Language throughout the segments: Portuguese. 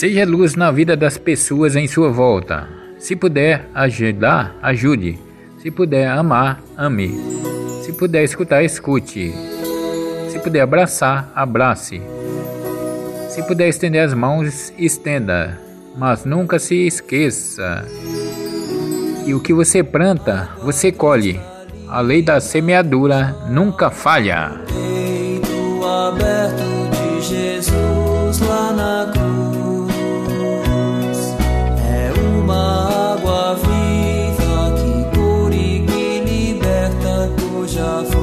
Seja luz na vida das pessoas em sua volta. Se puder ajudar, ajude. Se puder amar, ame. Se puder escutar, escute. Se puder abraçar, abrace. Se puder estender as mãos, estenda. Mas nunca se esqueça que o que você planta, você colhe. A lei da semeadura nunca falha. Aberto de Jesus já.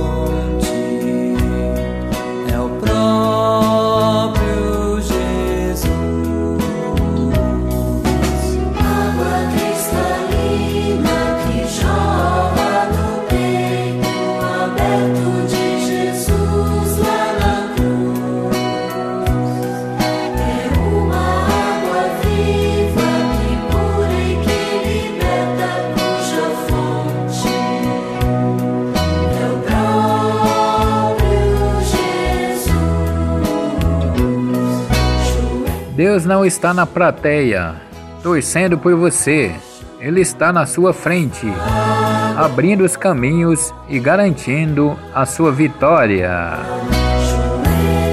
Deus não está na plateia, torcendo por você. Ele está na sua frente, abrindo os caminhos e garantindo a sua vitória.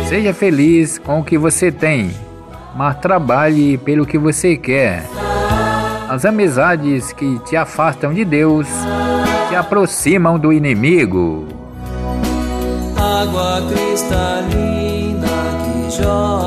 Seja feliz com o que você tem, mas trabalhe pelo que você quer. As amizades que te afastam de Deus te aproximam do inimigo. Água cristalina que jorra